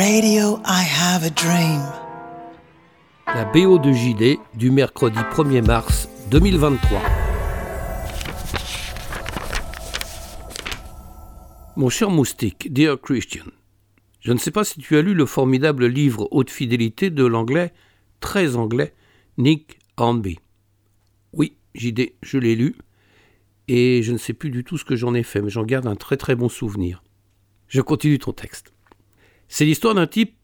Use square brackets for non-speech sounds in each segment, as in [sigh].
Radio, I have a dream. La BO de JD du mercredi 1er mars 2023. Mon cher moustique, Dear Christian, je ne sais pas si tu as lu le formidable livre Haute fidélité de l'anglais, très anglais, Nick Hornby. Oui, JD, je l'ai lu, et je ne sais plus du tout ce que j'en ai fait, mais j'en garde un très très bon souvenir. Je continue ton texte. C'est l'histoire d'un type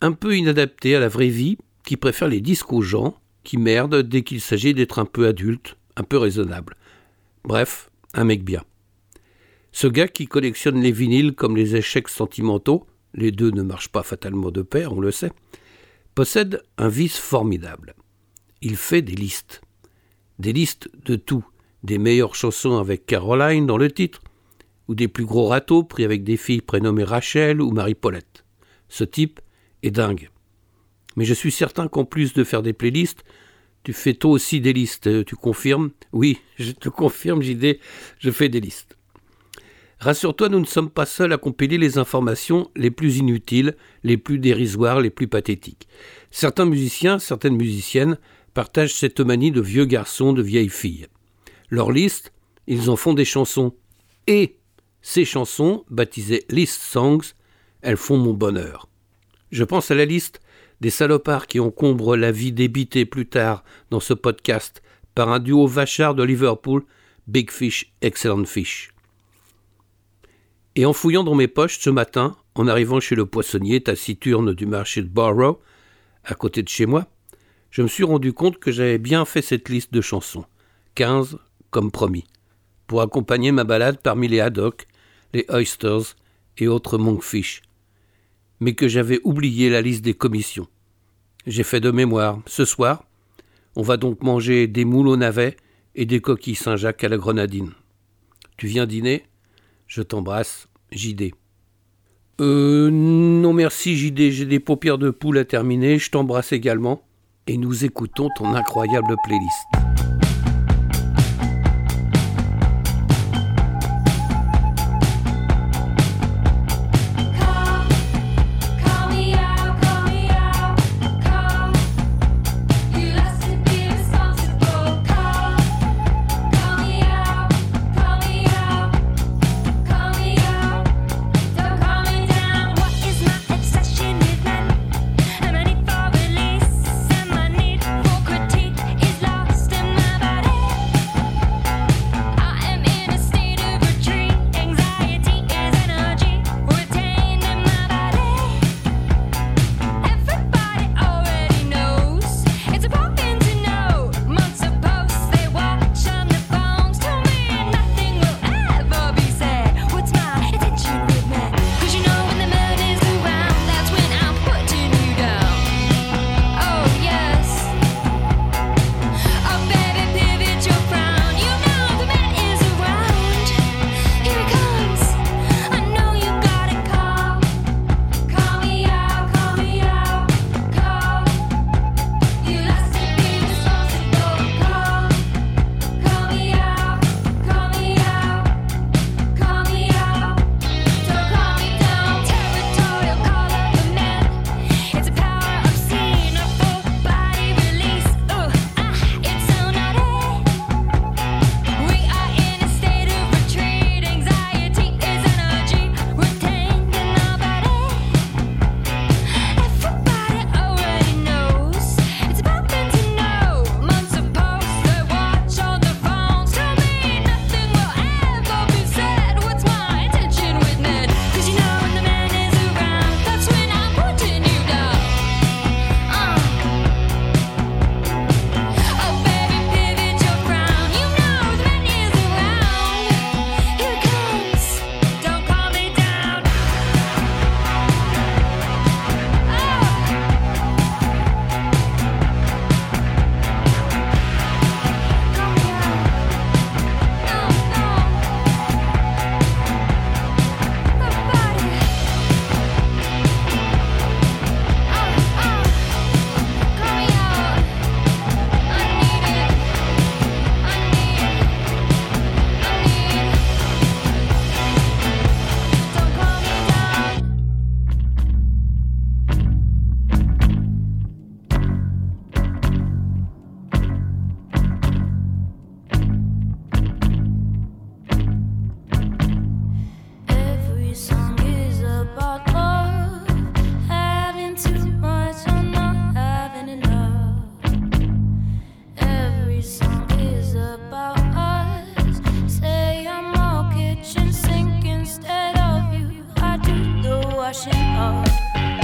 un peu inadapté à la vraie vie, qui préfère les disques aux gens, qui merde dès qu'il s'agit d'être un peu adulte, un peu raisonnable. Bref, un mec bien. Ce gars qui collectionne les vinyles comme les échecs sentimentaux, les deux ne marchent pas fatalement de pair, on le sait, possède un vice formidable. Il fait des listes. Des listes de tout, des meilleures chansons avec Caroline dans le titre, ou des plus gros râteaux pris avec des filles prénommées Rachel ou Marie-Paulette. Ce type est dingue. Mais je suis certain qu'en plus de faire des playlists, tu fais toi aussi des listes, tu confirmes? Oui, [laughs] je te confirme, JD, je fais des listes. Rassure-toi, nous ne sommes pas seuls à compiler les informations les plus inutiles, les plus dérisoires, les plus pathétiques. Certains musiciens, certaines musiciennes partagent cette manie de vieux garçons, de vieilles filles. Leur liste, ils en font des chansons. Et ces chansons, baptisées List Songs, elles font mon bonheur. Je pense à la liste des salopards qui encombrent la vie débitée plus tard dans ce podcast par un duo vachard de Liverpool, Big Fish, Excellent Fish. Et en fouillant dans mes poches ce matin, en arrivant chez le poissonnier taciturne du marché de Borough, à côté de chez moi, je me suis rendu compte que j'avais bien fait cette liste de chansons, quinze comme promis, pour accompagner ma balade parmi les haddocks, les oysters et autres monkfish, mais que j'avais oublié la liste des commissions. J'ai fait de mémoire. Ce soir, on va donc manger des moules au navet et des coquilles Saint-Jacques à la grenadine. Tu viens dîner? Je t'embrasse, JD. Euh, non merci JD, j'ai des paupières de poule à terminer, je t'embrasse également, et nous écoutons ton incroyable playlist. washing off.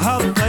how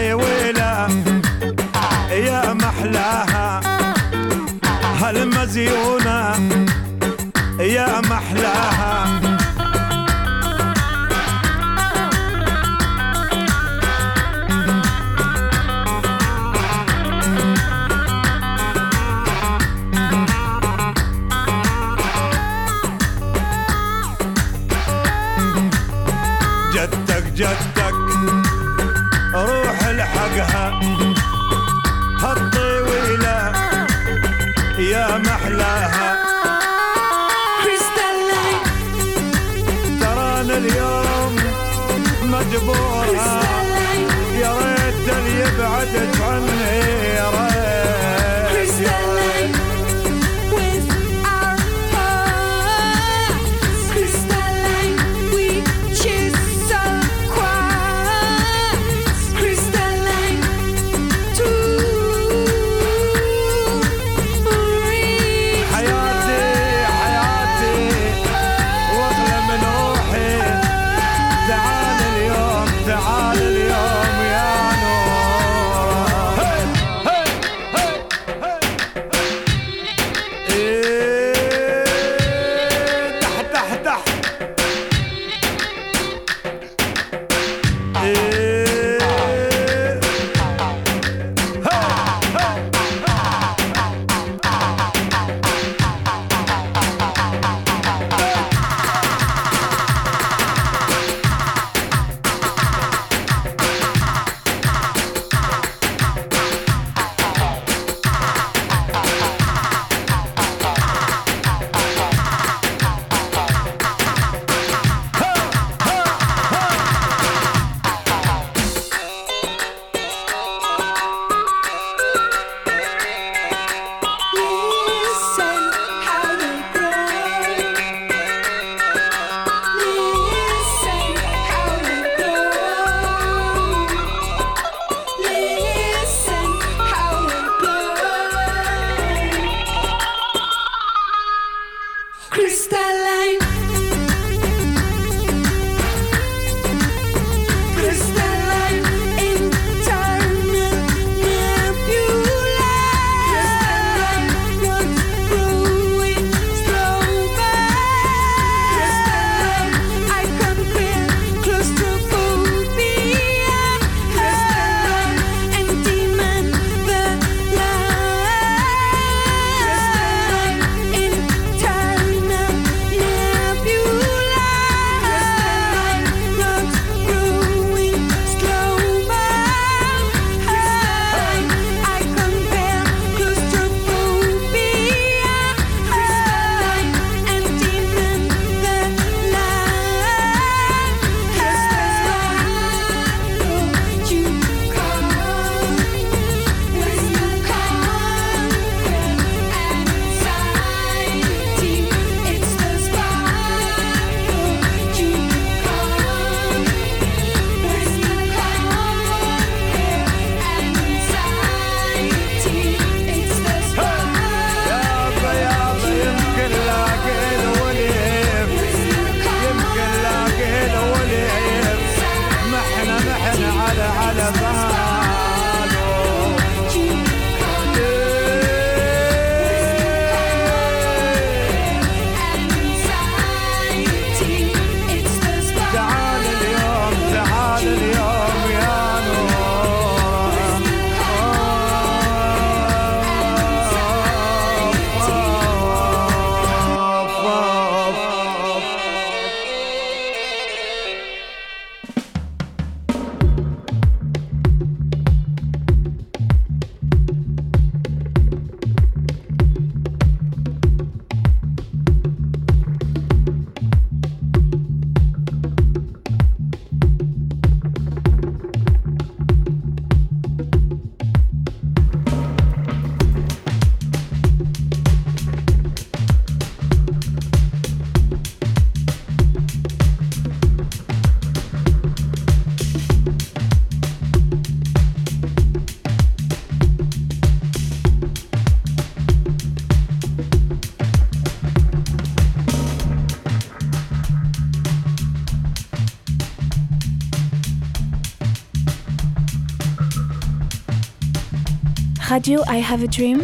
Radio I Have a Dream?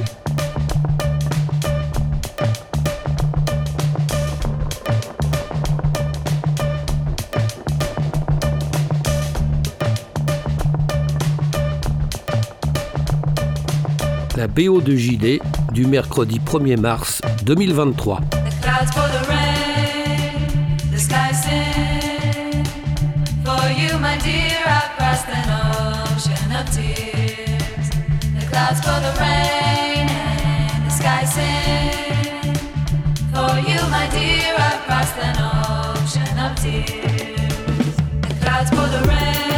La BO de JD du mercredi 1er mars 2023. The clouds for the rain, the sky sing. For you, my dear, I've crossed an ocean of tears. Clouds for the rain and the sky sing. For you, my dear, I've crossed an ocean of tears. The clouds for the rain,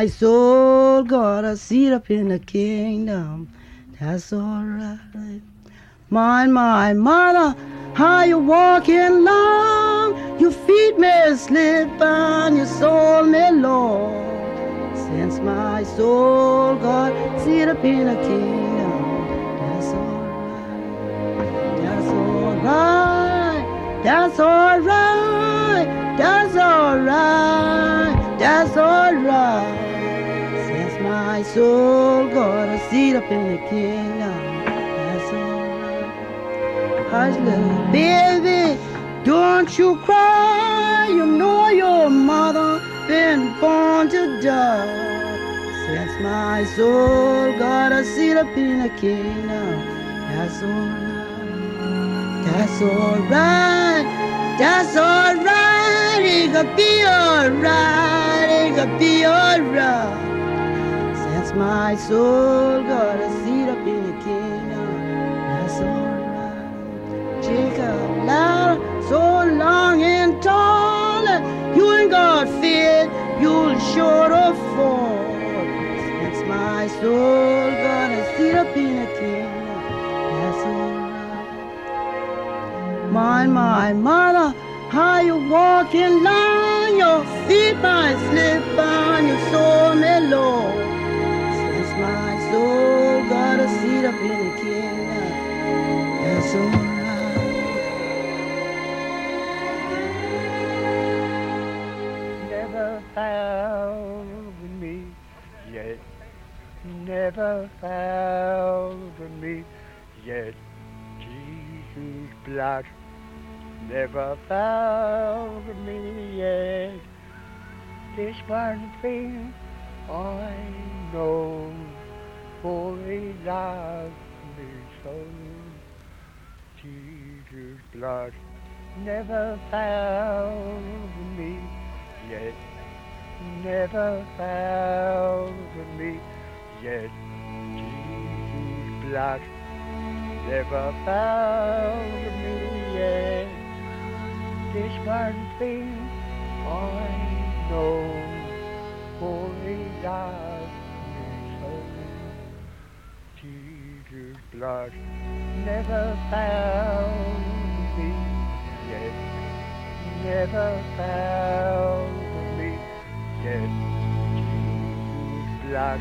my soul got a seat up in the kingdom, that's alright. My, my mother, how you walking long? Your feet may slip and your soul may Lord. Since my soul got a seat up in the kingdom, that's alright. That's alright. That's alright. That's alright. That's alright. Since my soul got a seat up in the kingdom, that's alright. Hush, little baby, don't you cry. You know your mother been born to die. Since my soul got a seat up in the kingdom, that's alright. That's alright. That's alright. It could be alright. It could be alright. My soul got a seat up in the kingdom, that's alright. Jacob loud, so long and tall. You ain't got fear, you'll sure of fall. Since my soul got a seat up in a kingdom, that's alright. My, my mother, how you walking long, your feet might slip on your soul may low. Since soul got a seat up in the kingdom, that's alright. never found me yet. Never found me yet. Jesus' blood never found me yet. This one thing I know, for he loved me so. Jesus' blood never found me yet. Never found me yet. Jesus' blood never found me yet. This one thing I know, for he loved Never found me yet never found me yet. Jesus' blood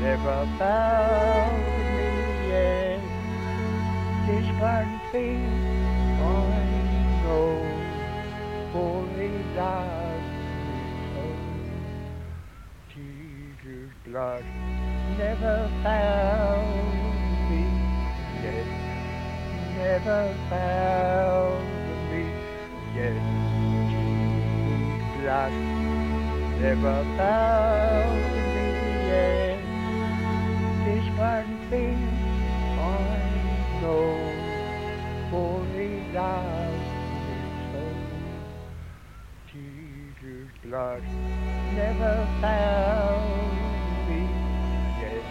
never found me yet. This one thing I know, for he loves me so. Jesus' blood never found. Never found me yet. Blood never found me yet. This one thing I know, for he loves me so. Jesus' blood never found me yet.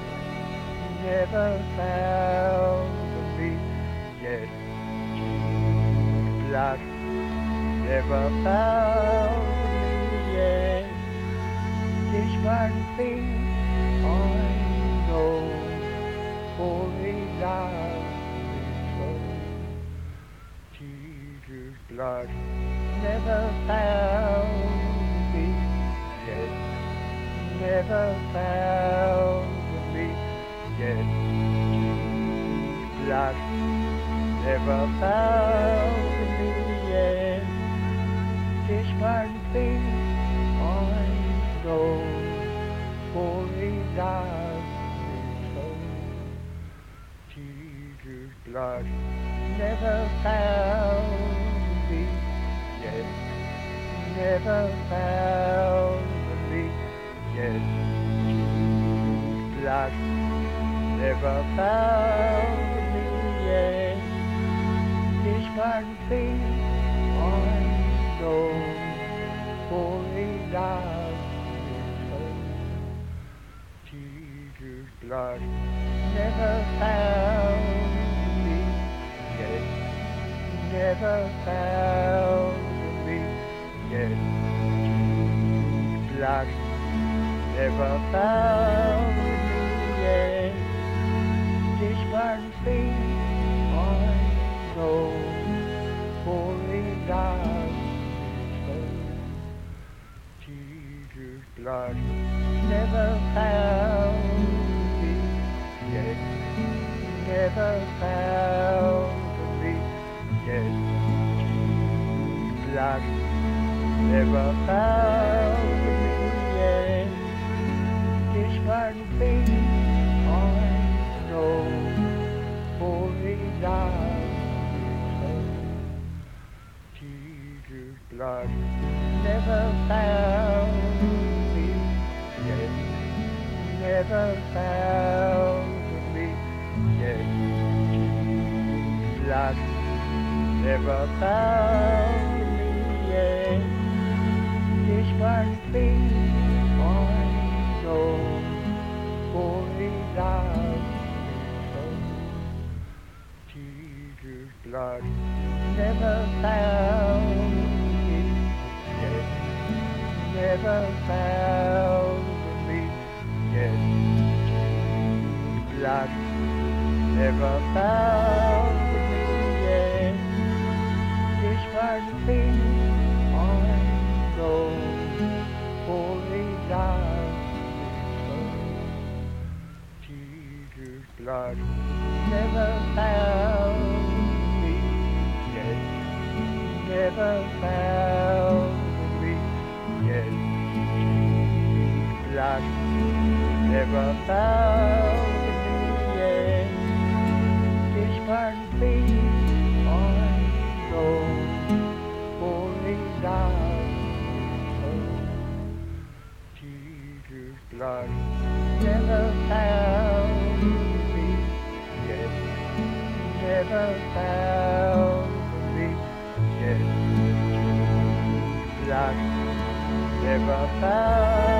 Never found Blood never found me yet. This one thing I know, for loves me so. Jesus' blood never found me yet. Never found me yet. Jesus' blood never found Never found me yet. Never found me yet. Jesus' never found me yet. This one I know, for he loves me so. Jesus' blood never found Never found me yet. Blood never found me yet. This one thing I know, for loves so. Jesus' blood never found me yet. Never found Blood never found me yet. This one thing I know, for so. Jesus' blood never found me yet. Never found me yet. Jesus' blood never found Blood never found me yet. Never found me yet. Blood never found me yet. This one thing I know, me. Jesus' blood never found Never found me yet. Oh, Jesus' blood never found me yet. This one thing I know, loves so. Jesus' blood never found me yet. Never found never found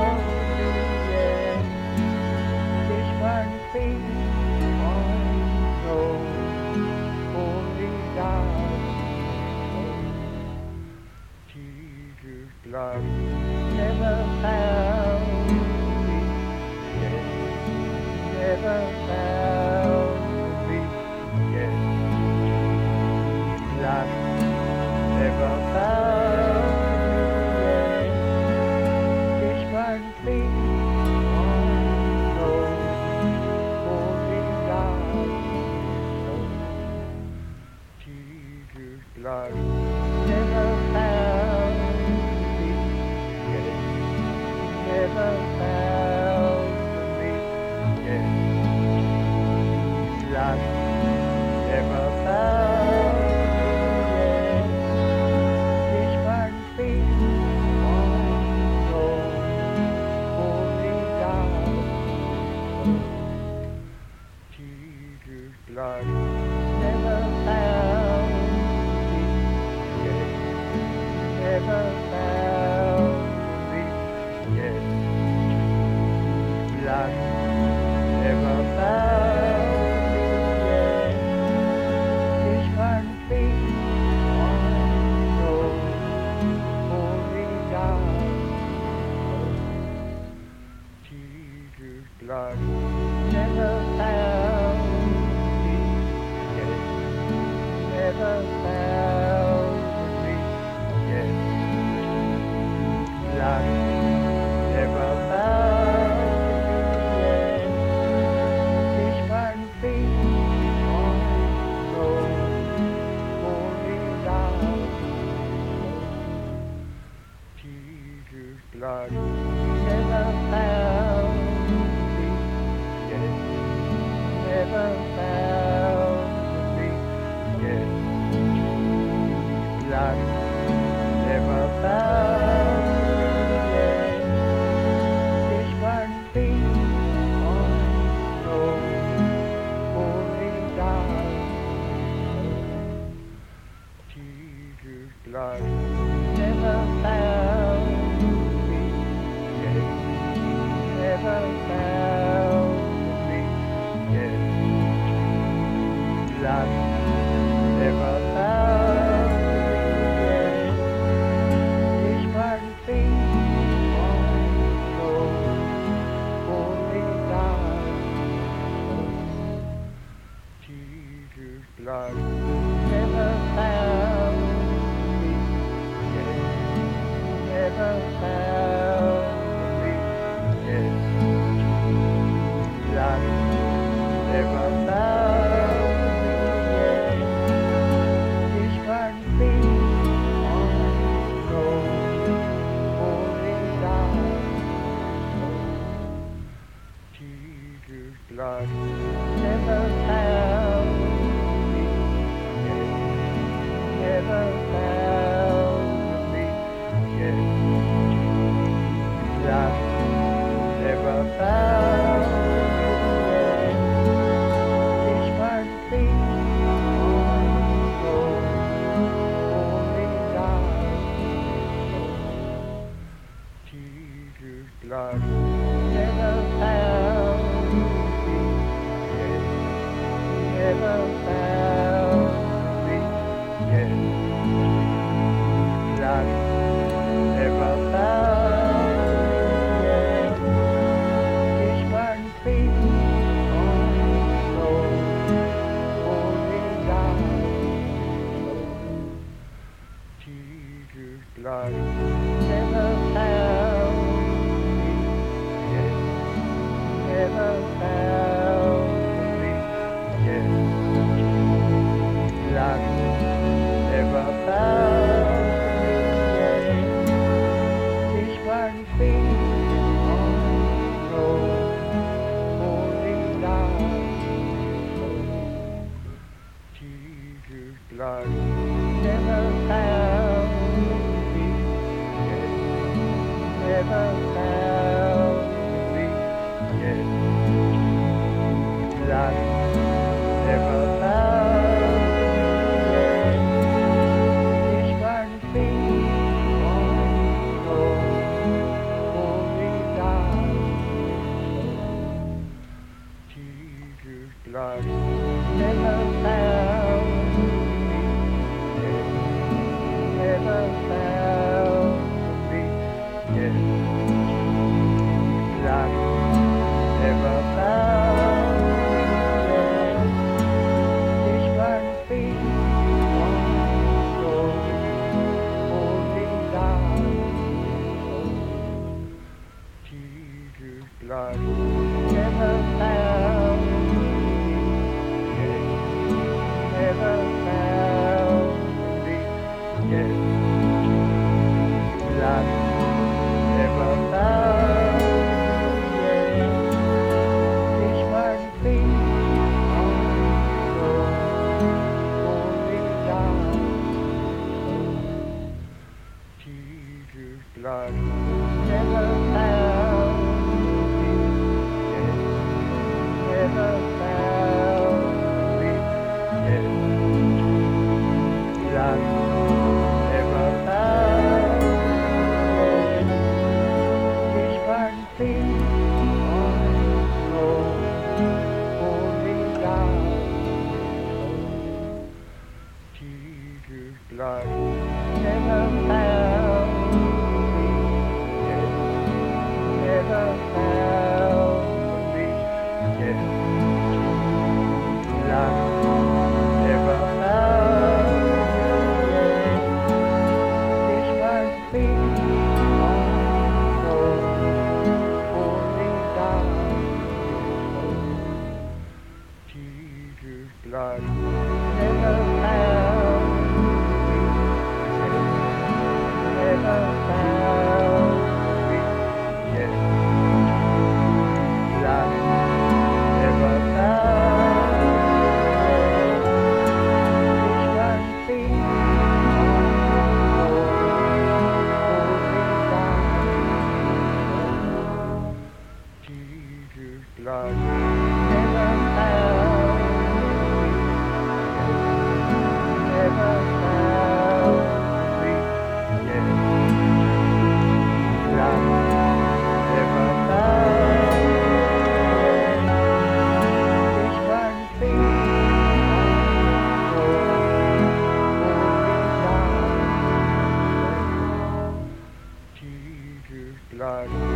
God.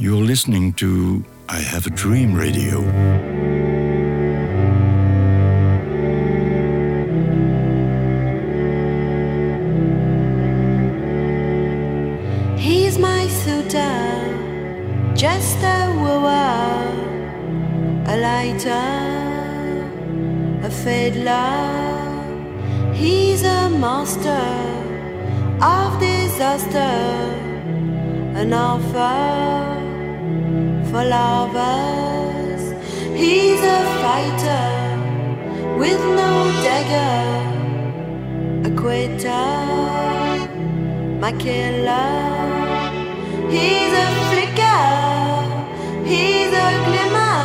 You're listening to I Have a Dream Radio. My killer. He's a flicker, he's a glimmer.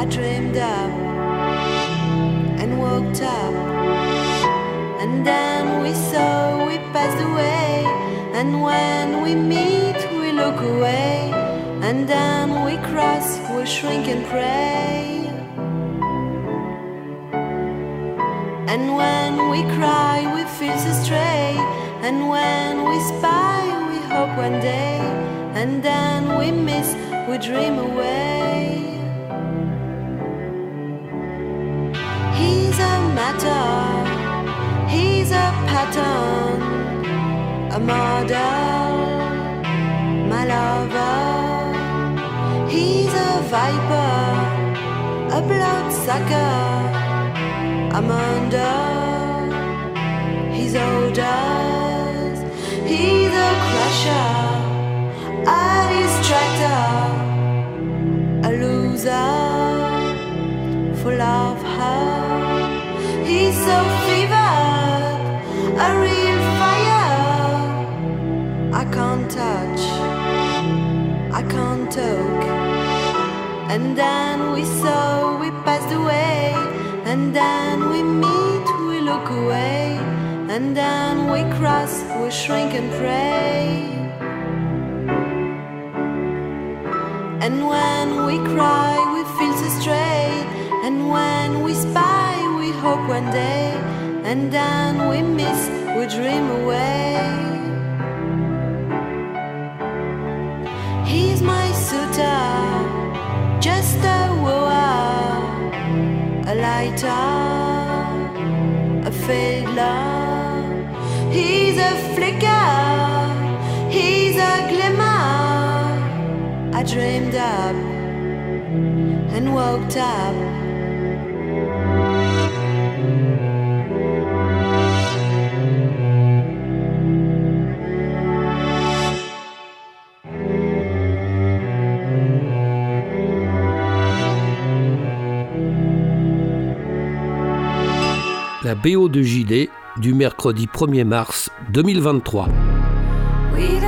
I dreamed up and woke up, and then we saw we passed away. And when we meet, we look away, and then we cross, we shrink and pray. And when we cry, we feel so stray. And when we spy, we hope one day. And then we miss, we dream away. He's a matter, he's a pattern, a model, my lover. He's a viper, a bloodsucker. I'm under his orders. And then we cross, we shrink and pray. And when we cry, we feel so stray. And when we spy, we hope one day. And then we miss, we dream away. He's my suitor, just a wooer, a lighter, a fiddler. He's a flicker, dreamed up and woke up. La BO de JD du mercredi 1er mars 2023. We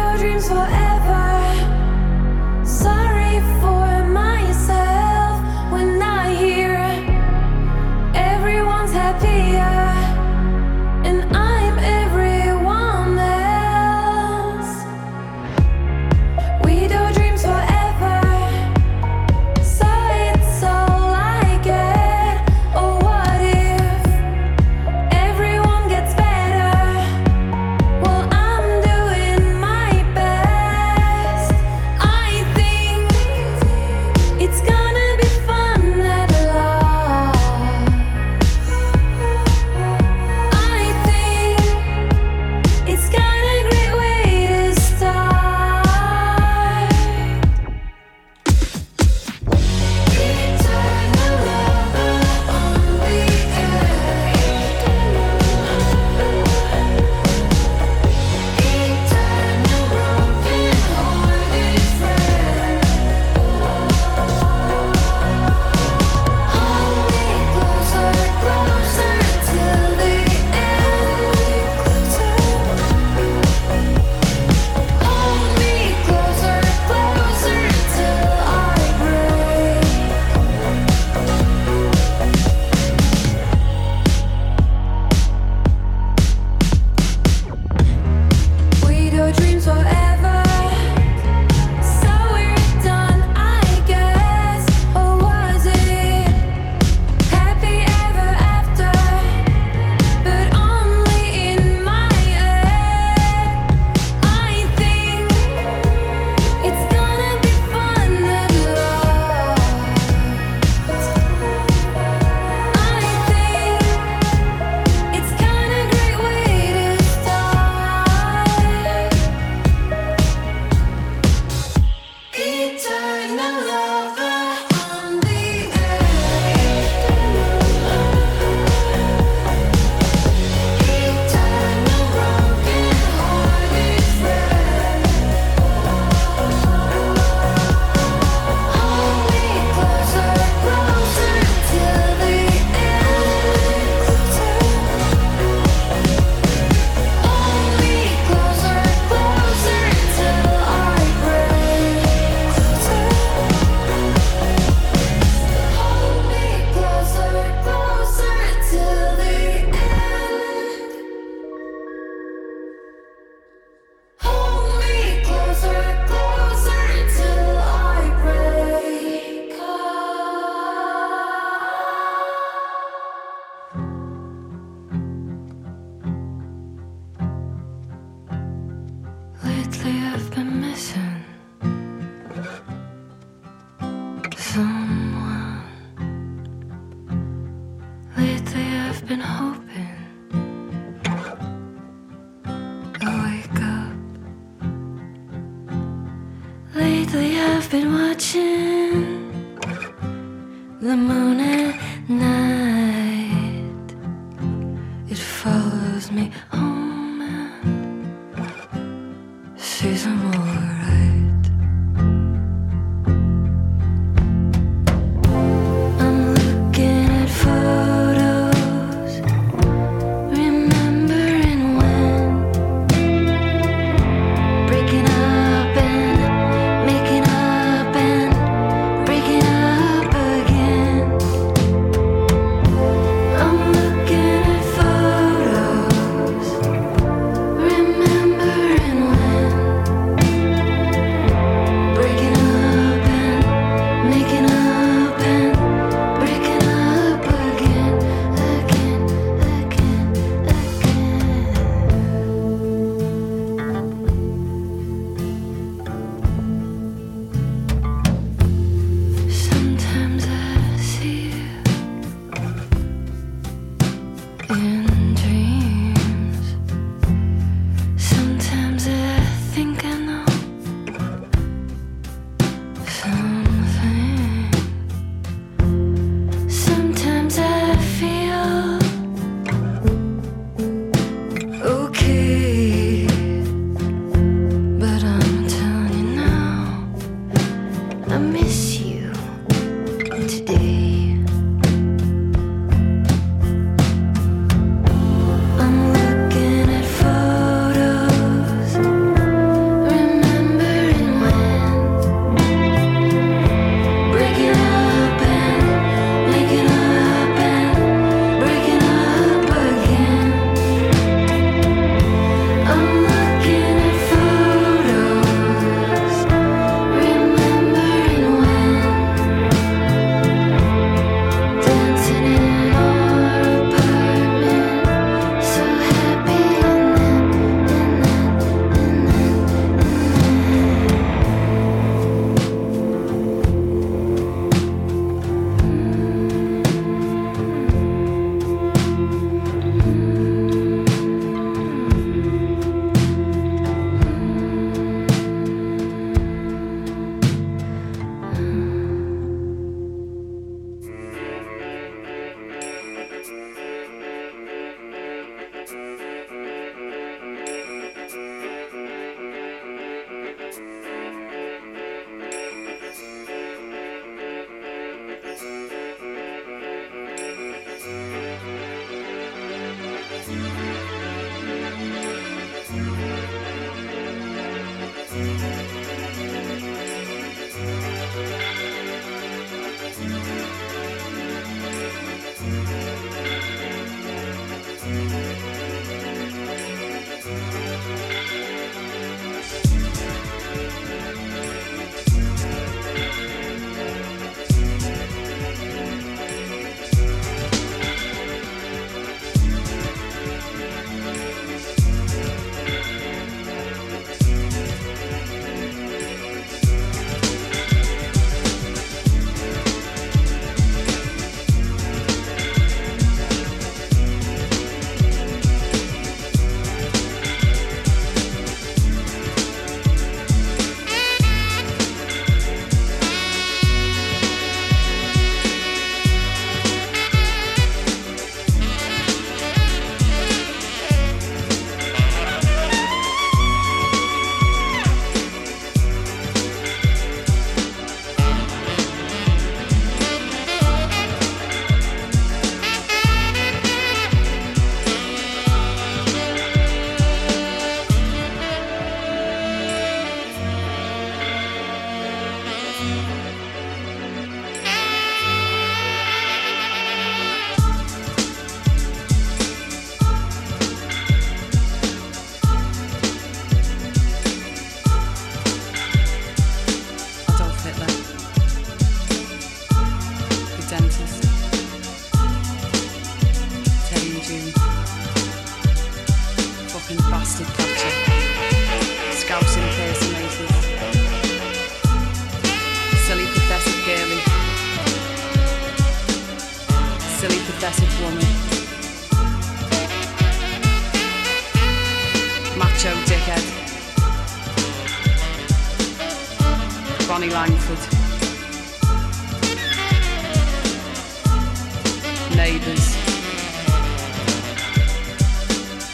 been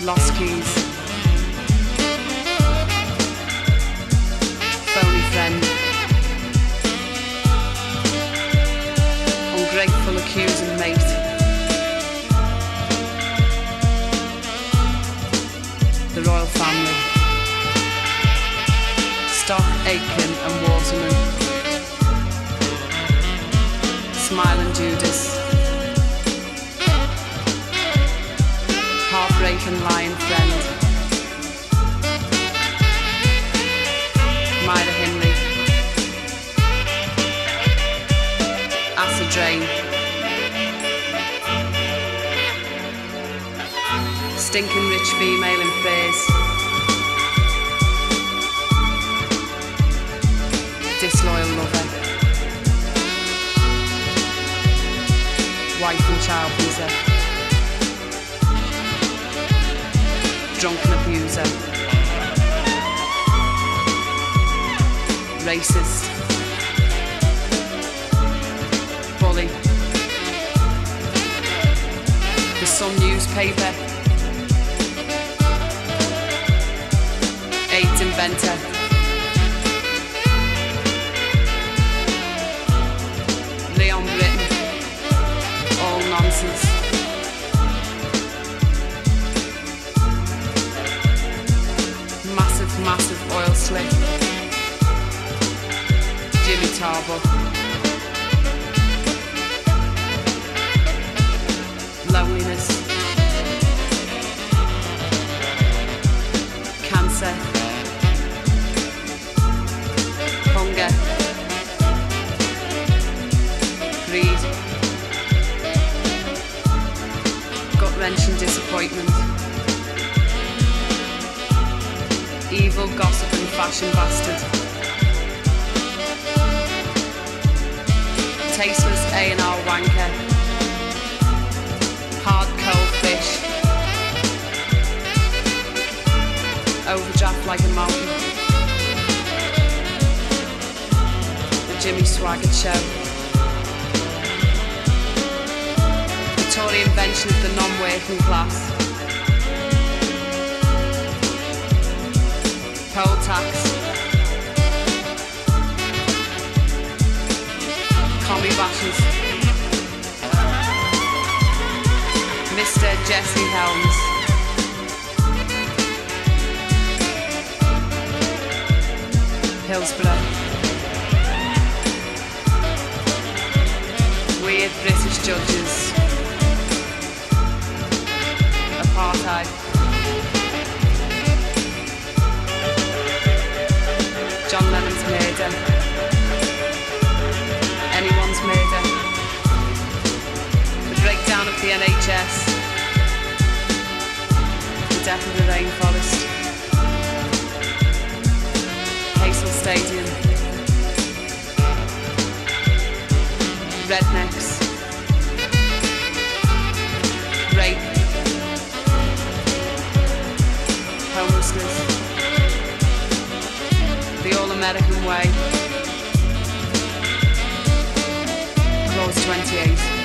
Lost Keys. Phony Friend. Ungrateful accusing mate. The Royal Family. Stock, Aitken and Waterman. Heartbreaking Lion Friend. Myra Hindley. Acid Drain. Stinking rich female in phase. Disloyal lover. Wife and child pleaser. Drunken abuser. Racist. Bully. The Sun newspaper. AIDS inventor. Hillsborough. Weird British judges. Apartheid. John Lennon's murder. Anyone's murder. The breakdown of the NHS. The death of the rainforest. Stadium. Rednecks. Rape. Homelessness. The All American Way. Clause 28.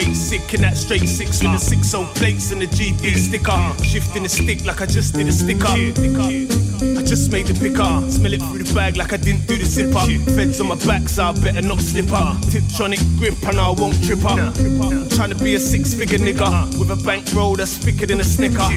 Straight sick in that straight six with the six old plates and the GB sticker. Shifting the stick like I just did a sticker. I just made the picker. Smell it through the bag like I didn't do the zipper. Feds on my back, so I better not slip up. Tiptronic grip, and I won't trip up. Trying to be a six figure nigga with a bankroll that's thicker than a snicker.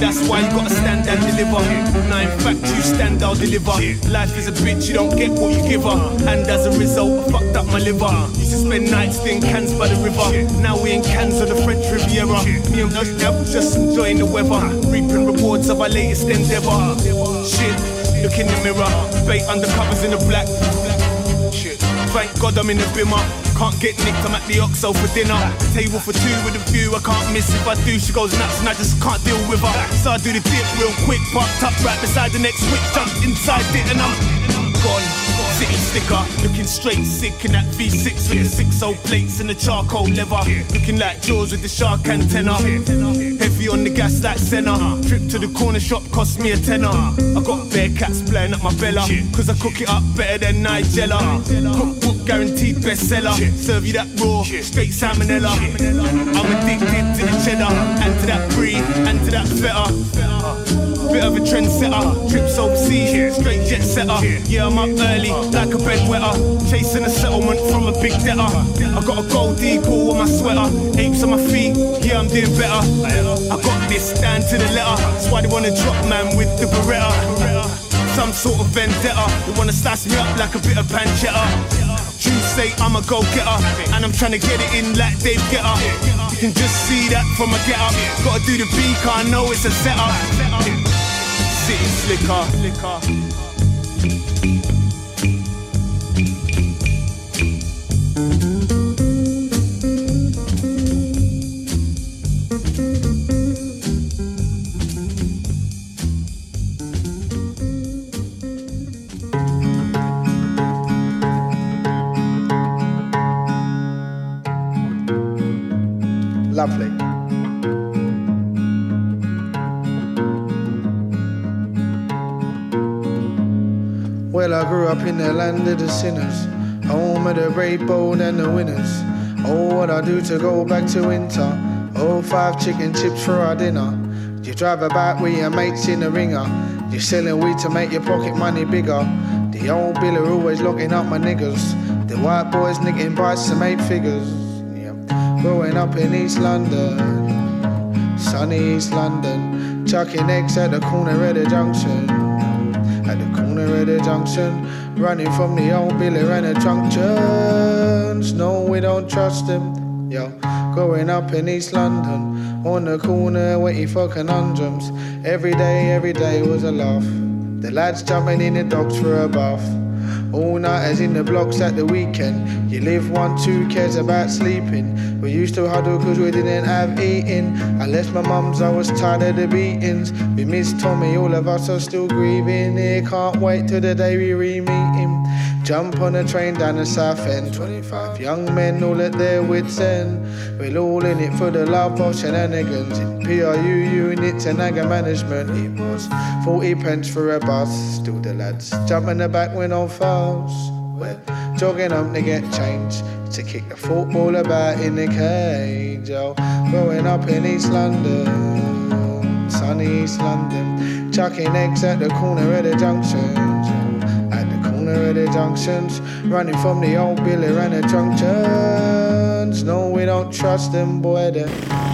That's why you gotta stand and deliver. Now, in fact, you stand, I'll deliver. Life is a bitch, you don't get what you give her. And as a result, I fucked up my liver. Used to spend nights in cans by the river. Now we in cans on the French Riviera. Me and Mustab just enjoying the weather. Reaping rewards of our latest endeavor. Shit, look in the mirror. Bait undercovers in the black. Shit, thank God I'm in the bimmer. Can't get nicked, I'm at the Oxo for dinner. Table for two with a view, I can't miss. If I do, she goes nuts and I just can't deal with her. So I do the dip real quick, parked up right beside the next switch, jumped inside it and I'm gone. City sticker, looking straight sick in that V6 with the six old plates and the charcoal leather. Looking like Jaws with the shark antenna. Heavy on the gas like Senna. Trip to the corner shop cost me a tenner. I got bear cats blowing up my bella. Cause I cook it up better than Nigella. Cookbook guaranteed bestseller. Serve you that raw, straight salmonella. I'm addicted to the cheddar, and to that brie, and to that feta. Bit of a trendsetter, trips overseas, straight jet setter. Yeah, I'm up early, like a bedwetter. Chasing a settlement from a big debtor. I got a gold eagle on my sweater, apes on my feet. Yeah, I'm doing better. I got this down to the letter. That's why they wanna drop man with the Beretta. Some sort of vendetta. They wanna slice me up like a bit of pancetta. Dreams say I'm a go getter, and I'm trying to get it in like Dave Getter. You can just see that from a get up. Gotta do the beat, I know it's a setup. City slicker. Land of the sinners, home of the brave, bold, and the winners. Oh, what I do to go back to winter. Oh, five chicken chips for our dinner. You drive about with your mates in the ringer. You're selling weed to make your pocket money bigger. The old biller always locking up my niggas. The white boys nicking bikes to make figures. Yeah. Growing up in East London, sunny East London, chucking eggs at the corner of the junction. At the corner of the junction, running from the old Billy and the junctions. No, we don't trust him. Yo, growing up in East London, on the corner waiting for conundrums. Every day, every day was a laugh. The lads jumping in the docks for a bath. All nighters in the blocks at the weekend. You live one, two cares about sleeping. We used to huddle cause we didn't have eating. I left my mum's, I was tired of the beatings. We miss Tommy, all of us are still grieving. Here, can't wait till the day we re meet him. Jump on a train down the south end. 25 young men all at their wits' end. We're all in it for the love of shenanigans. In PRU units and anger management, it was 40 pence for a bus. Still the lads jumping the back when on fast. We're jogging up to get change to kick the football about in the cage. Oh, growing up in East London, sunny East London, chucking eggs at the corner of the junctions. Oh, at the corner of the junctions, running from the old Billy and the junctions. No, we don't trust them, boy. They're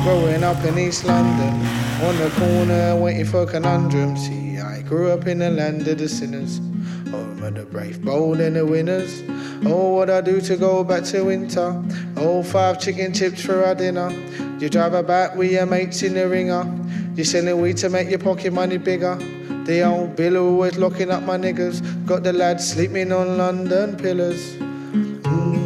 growing up in East London, on the corner waiting for conundrums. See, I grew up in the land of the sinners. Of the brave, bold, and the winners. Oh, what I do to go back to winter. Oh, five chicken chips for our dinner. You drive about with your mates in the ringer. You selling weed to make your pocket money bigger. The old bill always locking up my niggas. Got the lads sleeping on London pillars. you're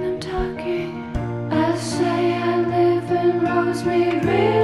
we really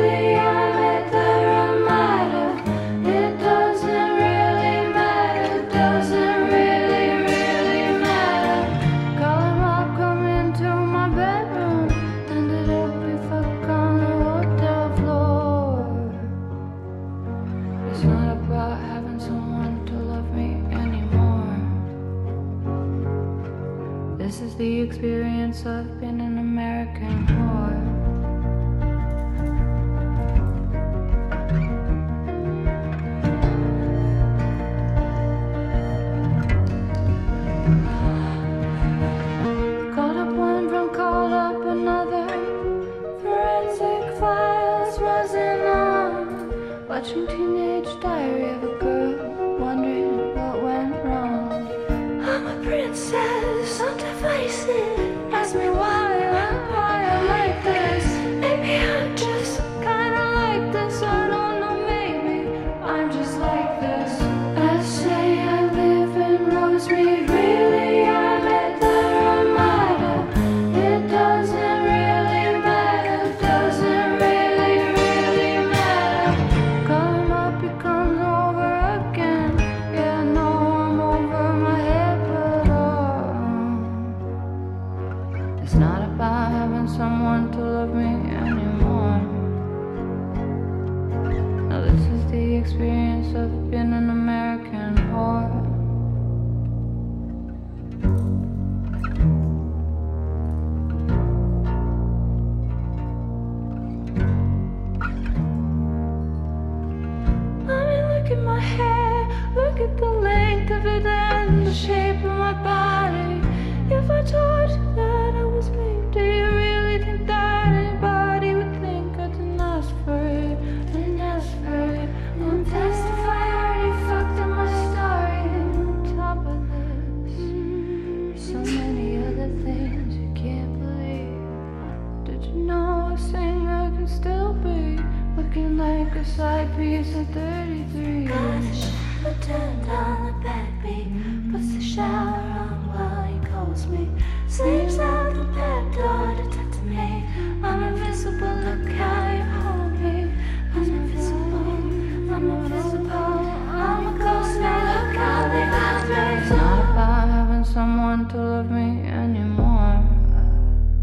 want to love me anymore.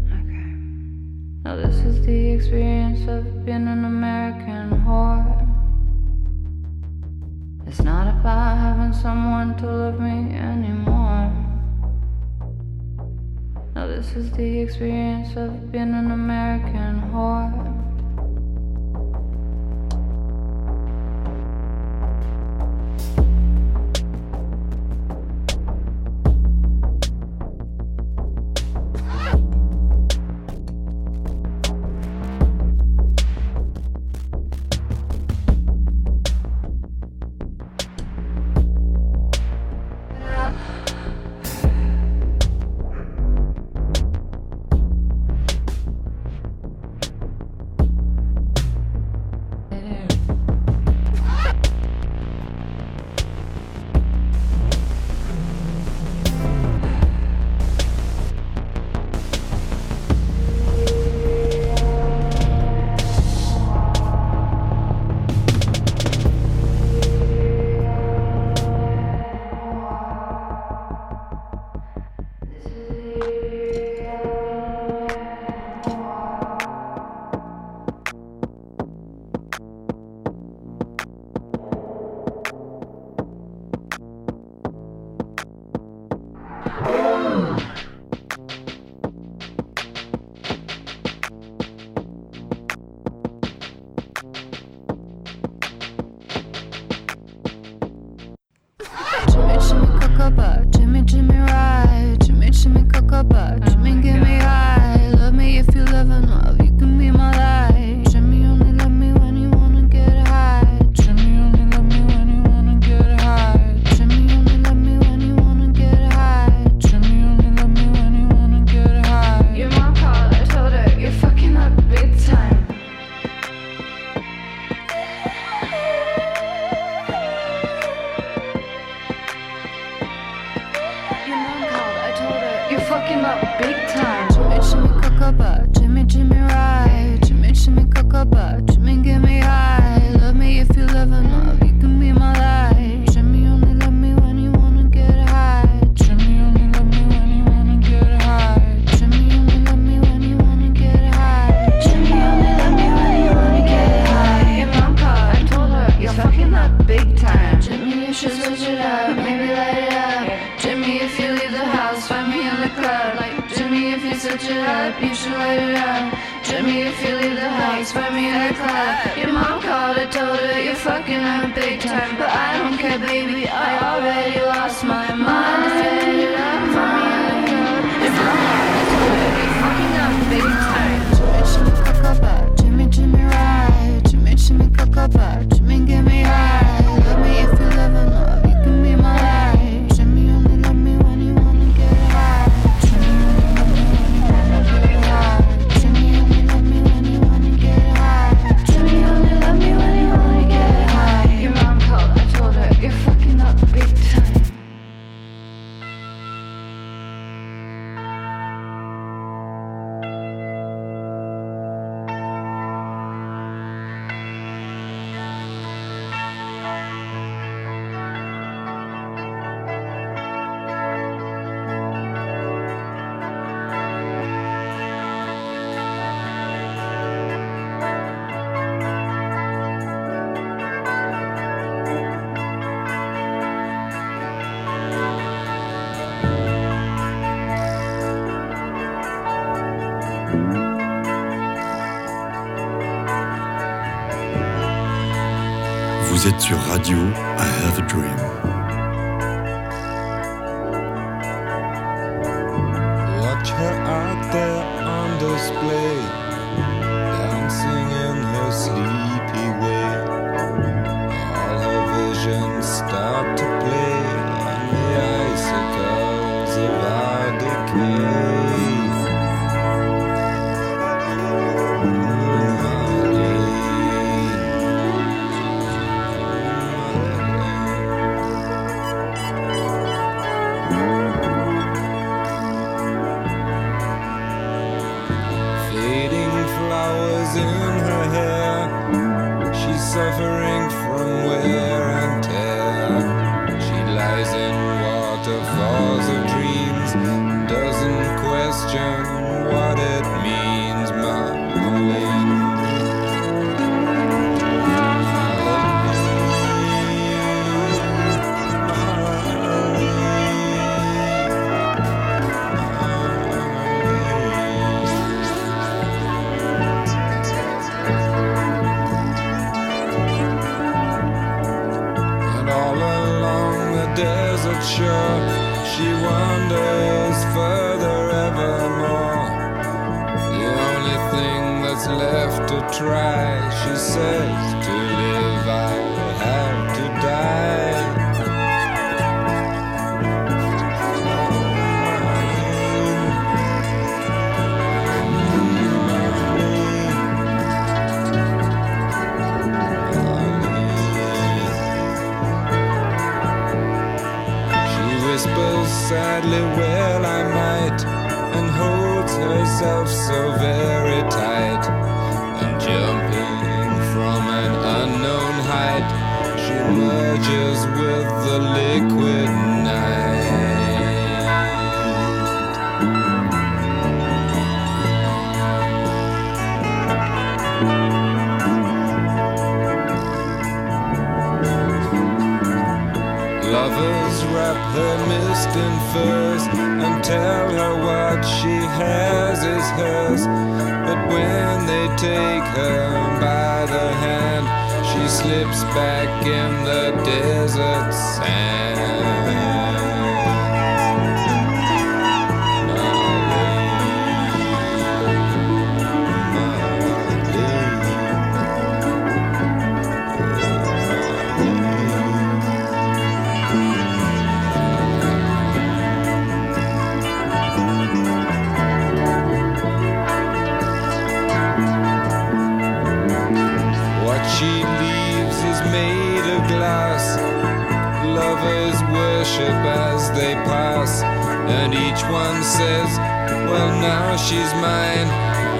Okay. Now, this is the experience of being an American whore. It's not about having someone to love me anymore. Now, this is the experience of being an American whore. Time. Jimmy, you should switch it up, maybe light it up. Jimmy, if you leave the house, find me in the club. Like Jimmy, if you switch it up, you should light it up. Jimmy, if you leave the house, find me in the club. Your mom called, I told her you're fucking up big time, but I don't care, baby. I already lost my mind. Up, find me in the club. Your mom called, I told her you're fucking up big time. Jimmy, Jimmy, cocoa Jimmy, Jimmy, right. Jimmy, Jimmy, cocoa Jimmy, get me high. Desert shore, she wanders further evermore. The only thing that's left to try, she says, to sadly, well, I might, and holds herself so very tight. And jumping from an unknown height, she merges with the liquid her mist in furs and tell her what she has is hers. But when they take her by the hand, she slips back in the desert sand. Each one says, Well, now she's mine,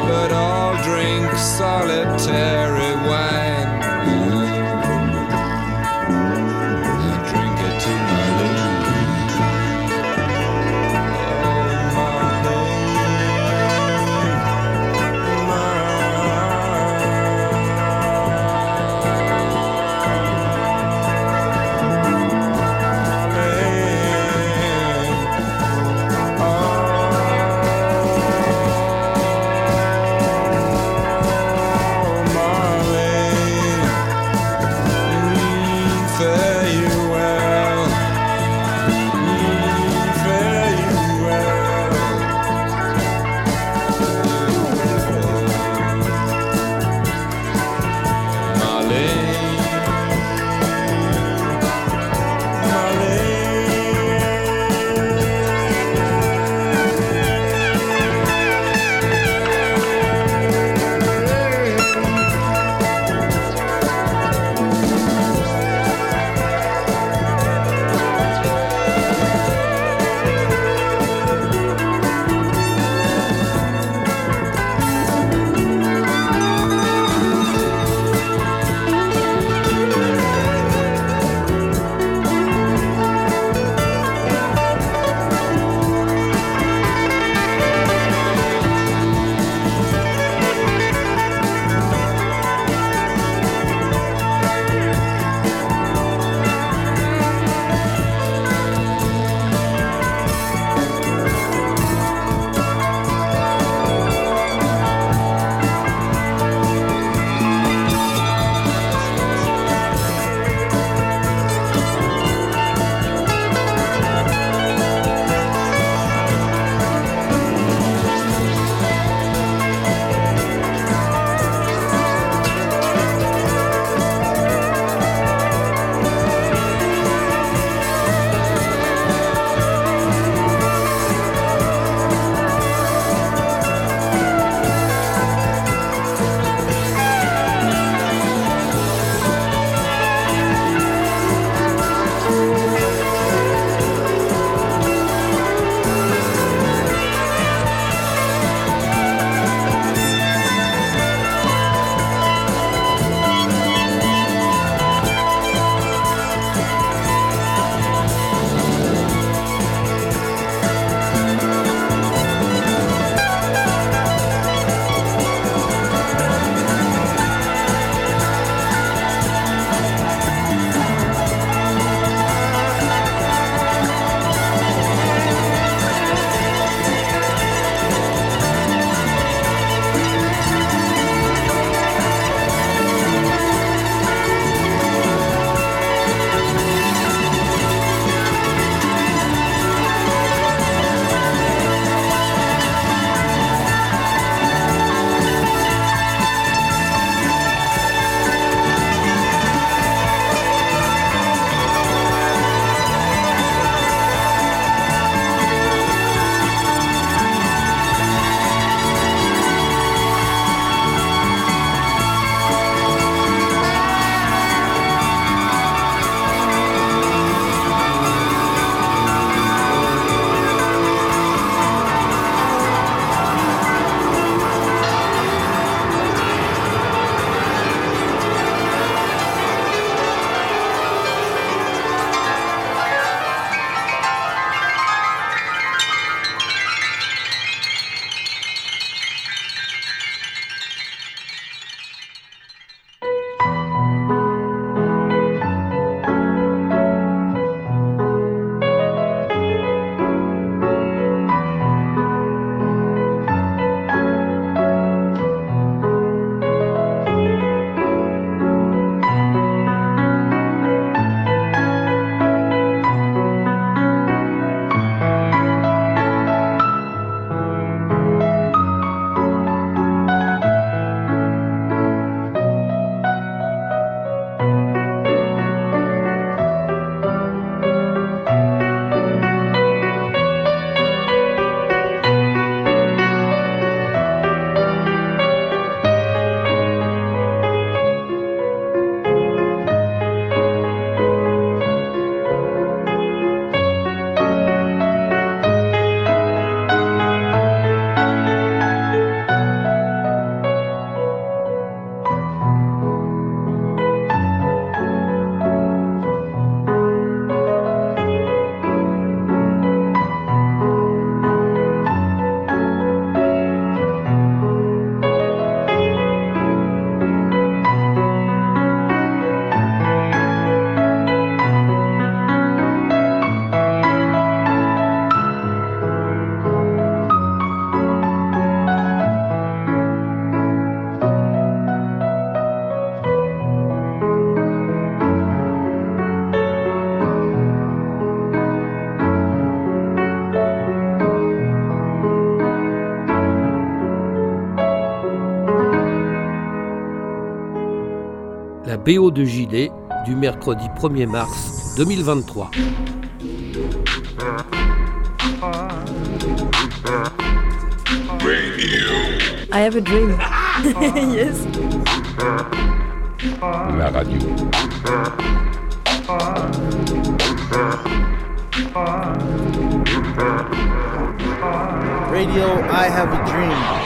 but I'll drink solitary wine. BO de JD du mercredi 1er mars 2023. I have a dream. [laughs] yes. La radio. Radio I Have a Dream.